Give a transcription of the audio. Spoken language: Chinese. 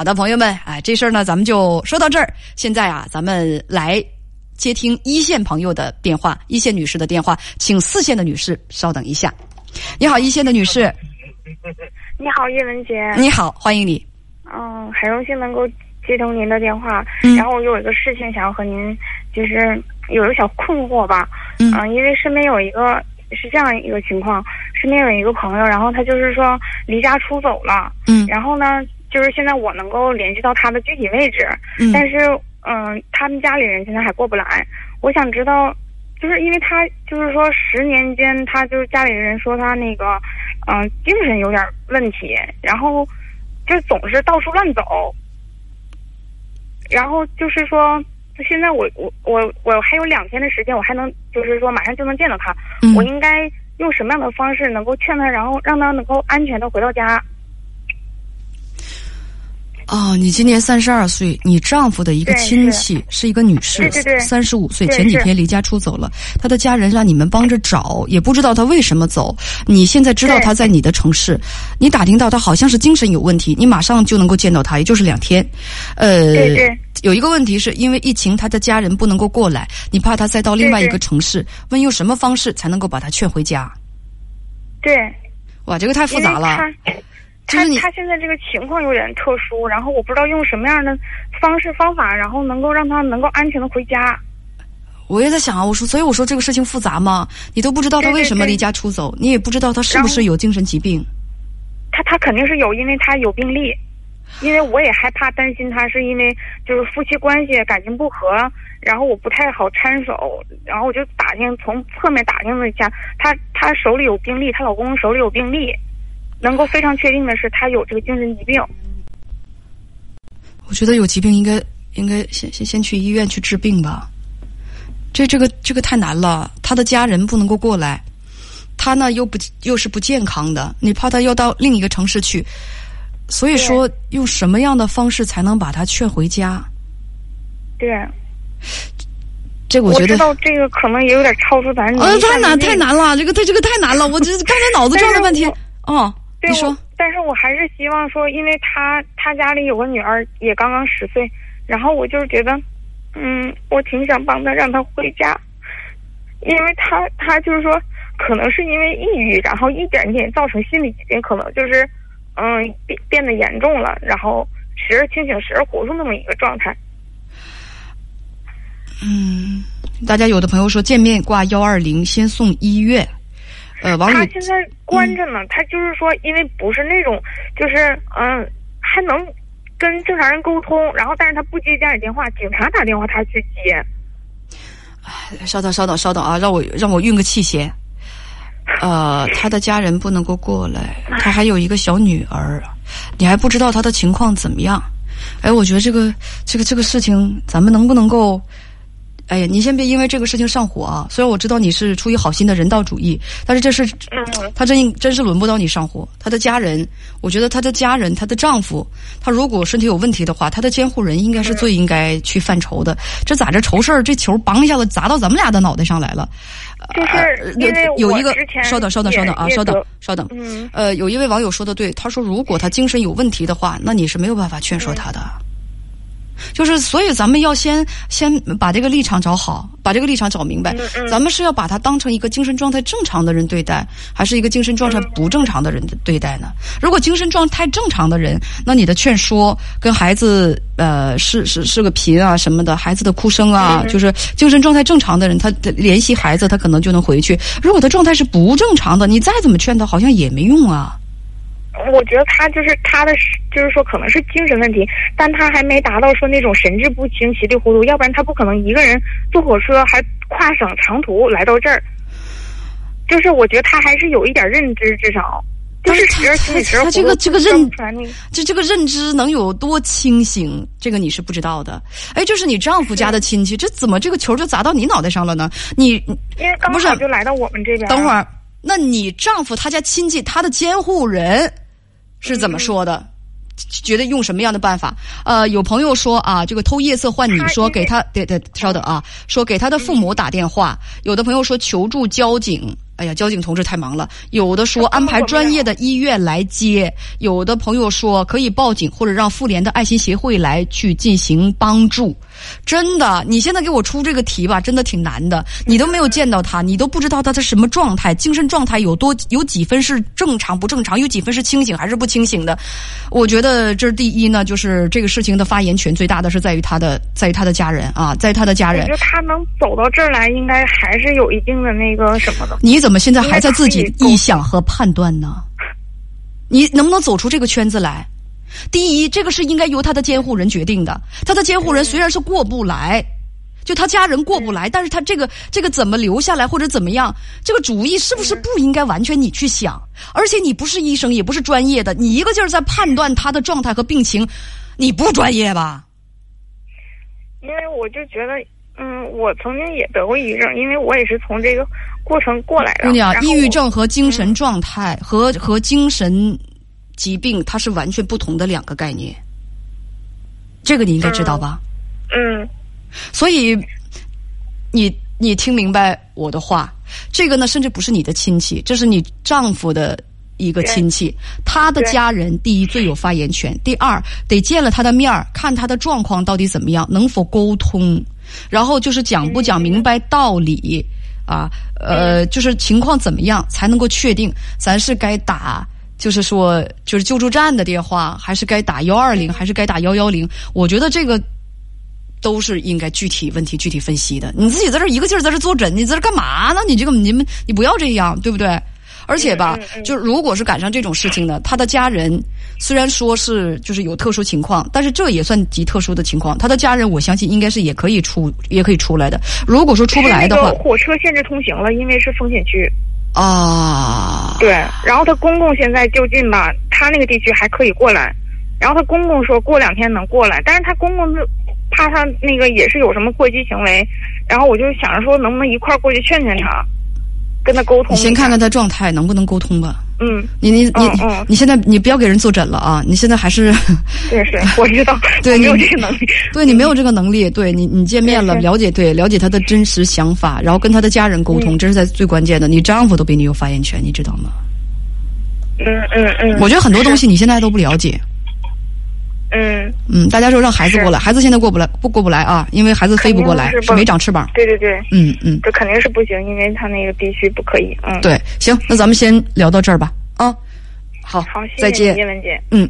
好的，朋友们，哎，这事儿呢，咱们就说到这儿。现在啊，咱们来接听一线朋友的电话，一线女士的电话，请四线的女士稍等一下。你好，一线的女士，你好，叶文杰。你好，欢迎你。嗯，很荣幸能够接通您的电话。嗯然后我有一个事情想要和您，就是有一个小困惑吧。嗯因为身边有一个是这样一个情况，身边有一个朋友，然后他就是说离家出走了。嗯然后呢，就是现在我能够联系到他的具体位置，嗯但是嗯、他们家里人现在还过不来。我想知道，就是因为他就是说十年间，他就是家里人说他那个嗯、精神有点问题，然后就总是到处乱走，然后就是说。现在我我我我还有两天的时间，我还能就是说马上就能见到他，嗯我应该用什么样的方式能够劝他，然后让他能够安全的回到家？哦，你今年三十二岁，你丈夫的一个亲戚是一个女士三十五岁，前几天离家出走了，她的家人让你们帮着找，也不知道她为什么走。你现在知道对她在你的城市，你打听到她好像是精神有问题，你马上就能够见到她，也就是两天。呃，对对有一个问题是因为疫情，她的家人不能够过来，你怕她再到另外一个城市，问用什么方式才能够把她劝回家？对，哇，这个太复杂了。他他他现在这个情况有点特殊，然后我不知道用什么样的方式方法，然后能够让他能够安全的回家。我也在想啊，我说，所以我说这个事情复杂吗？你都不知道他为什么离家出走，你也不知道他是不是有精神疾病。他他肯定是有，因为他有病历。因为我也害怕担心他是因为就是夫妻关系感情不和，然后我不太好搀手，然后我就打听从侧面打听了一下，他他手里有病历，她老公手里有病历，能够非常确定的是他有这个精神疾病。我觉得有疾病应该应该先先先去医院去治病吧。这这个这个太难了，他的家人不能够过来，他呢又不又是不健康的，你怕他要到另一个城市去，所以说用什么样的方式才能把他劝回家？对，这个我觉得知道这个可能也有点超出咱能呃力范围太难太难了，这个太这个太难了，我这刚才脑子转了半天。哦，对，但是我还是希望说，因为他他家里有个女儿，也刚刚十岁，然后我就是觉得，嗯，我挺想帮他让他回家，因为他他就是说，可能是因为抑郁，然后一点点造成心理疾病，可能就是，嗯，变变得严重了，然后时而清醒，时而糊涂那么一个状态。嗯，大家有的朋友说见面挂幺二零，先送医院。呃，网友他现在关着呢，他就是说，因为不是那种，就是嗯，还能跟正常人沟通，然后但是他不接家里电话，警察打电话他去接。稍等，稍等，稍等啊，让我让我运个气先。呃，他的家人不能够过来，他还有一个小女儿，你还不知道他的情况怎么样。哎，我觉得这个这个这个事情，咱们能不能够？哎呀，你先别因为这个事情上火啊！虽然我知道你是出于好心的人道主义，但是这事嗯，他真真是轮不到你上火。他的家人，我觉得他的家人，他的丈夫，他如果身体有问题的话，他的监护人应该是最应该去犯愁的。这咋这愁事儿？这球梆一下子砸到咱们俩的脑袋上来了。就是呃因为有一个稍等，稍等，稍等啊，稍等，稍等。嗯呃，有一位网友说的对，他说如果他精神有问题的话，那你是没有办法劝说他的。就是，所以咱们要先先把这个立场找好，把这个立场找明白。咱们是要把他当成一个精神状态正常的人对待，还是一个精神状态不正常的人对待呢？如果精神状态正常的人，那你的劝说跟孩子呃是是是个贫啊什么的，孩子的哭声啊，嗯就是精神状态正常的人，他他联系孩子，他可能就能回去。如果他状态是不正常的，你再怎么劝他，好像也没用啊。我觉得他就是他的，就是说可能是精神问题，但他还没达到说那种神志不清、稀里糊涂，要不然他不可能一个人坐火车还跨省长途来到这儿。就是我觉得他还是有一点认知，至少就是时而清醒，时而他这个这个认这这个认知能有多清醒，这个你是不知道的。哎，就是你丈夫家的亲戚，这怎么这个球就砸到你脑袋上了呢？你因为刚好就来到我们这边。等会儿，那你丈夫他家亲戚他的监护人是怎么说的？觉得用什么样的办法？呃，有朋友说啊，这个偷夜色换你说给他，对对，稍等啊，说给他的父母打电话。有的朋友说求助交警，哎呀，交警同志太忙了。有的说安排专业的医院来接，有的朋友说可以报警或者让妇联的爱心协会来去进行帮助。真的，你现在给我出这个题吧，真的挺难的。你都没有见到他，你都不知道他的什么状态，精神状态有多有几分是正常不正常，有几分是清醒还是不清醒的。我觉得这是第一呢，就是这个事情的发言权最大的是在于他的，在于他的家人啊，在于他的家人。我觉得他能走到这儿来，应该还是有一定的那个什么的。你怎么现在还在自己臆想和判断呢？你能不能走出这个圈子来？第一，这个是应该由他的监护人决定的。他的监护人虽然是过不来，就他家人过不来，但是他这个这个怎么留下来或者怎么样，这个主意是不是不应该完全你去想？而且你不是医生，也不是专业的，你一个劲儿在判断他的状态和病情，你不专业吧？因为我就觉得，嗯，我曾经也得过抑郁症，因为我也是从这个过程过来的。姑娘，抑郁症和精神状态和和精神。疾病它是完全不同的两个概念，这个你应该知道吧？嗯，所以你你听明白我的话，这个呢，甚至不是你的亲戚，这是你丈夫的一个亲戚，他的家人第一最有发言权，第二得见了他的面儿，看他的状况到底怎么样，能否沟通，然后就是讲不讲明白道理啊？呃，就是情况怎么样才能够确定咱是该打。就是说，就是救助站的电话，还是该打幺二零，还是该打幺幺零？我觉得这个都是应该具体问题具体分析的。你自己在这一个劲儿在这坐诊，你在这干嘛呢？你这个你们你不要这样，对不对？而且吧，就如果是赶上这种事情呢，他的家人虽然说是就是有特殊情况，但是这也算极特殊的情况。他的家人，我相信应该是也可以出，也可以出来的。如果说出不来的话，火车限制通行了，因为是风险区。啊，对，然后他公公现在就近吧，他那个地区还可以过来，然后他公公说过两天能过来，但是他公公是怕他那个也是有什么过激行为，然后我就想着说能不能一块儿过去劝劝他。跟他沟通，你先看看他状态能不能沟通吧。嗯，你你你你现在你不要给人坐诊了啊！你现在还是，对是，我知道，对，没有这个能力，对你没有这个能力，对你你见面了，了解对了解他的真实想法，然后跟他的家人沟通，这是在最关键的。你丈夫都比你有发言权，你知道吗？嗯嗯嗯，我觉得很多东西你现在都不了解。嗯嗯，大家说让孩子过来，孩子现在过不来，不过不来啊，因为孩子飞不过来，是没长翅膀。对对对，嗯嗯，这肯定是不行，因为他那个必须不可以。嗯，对，行，那咱们先聊到这儿吧。啊，好，好，再见，叶文姐。嗯。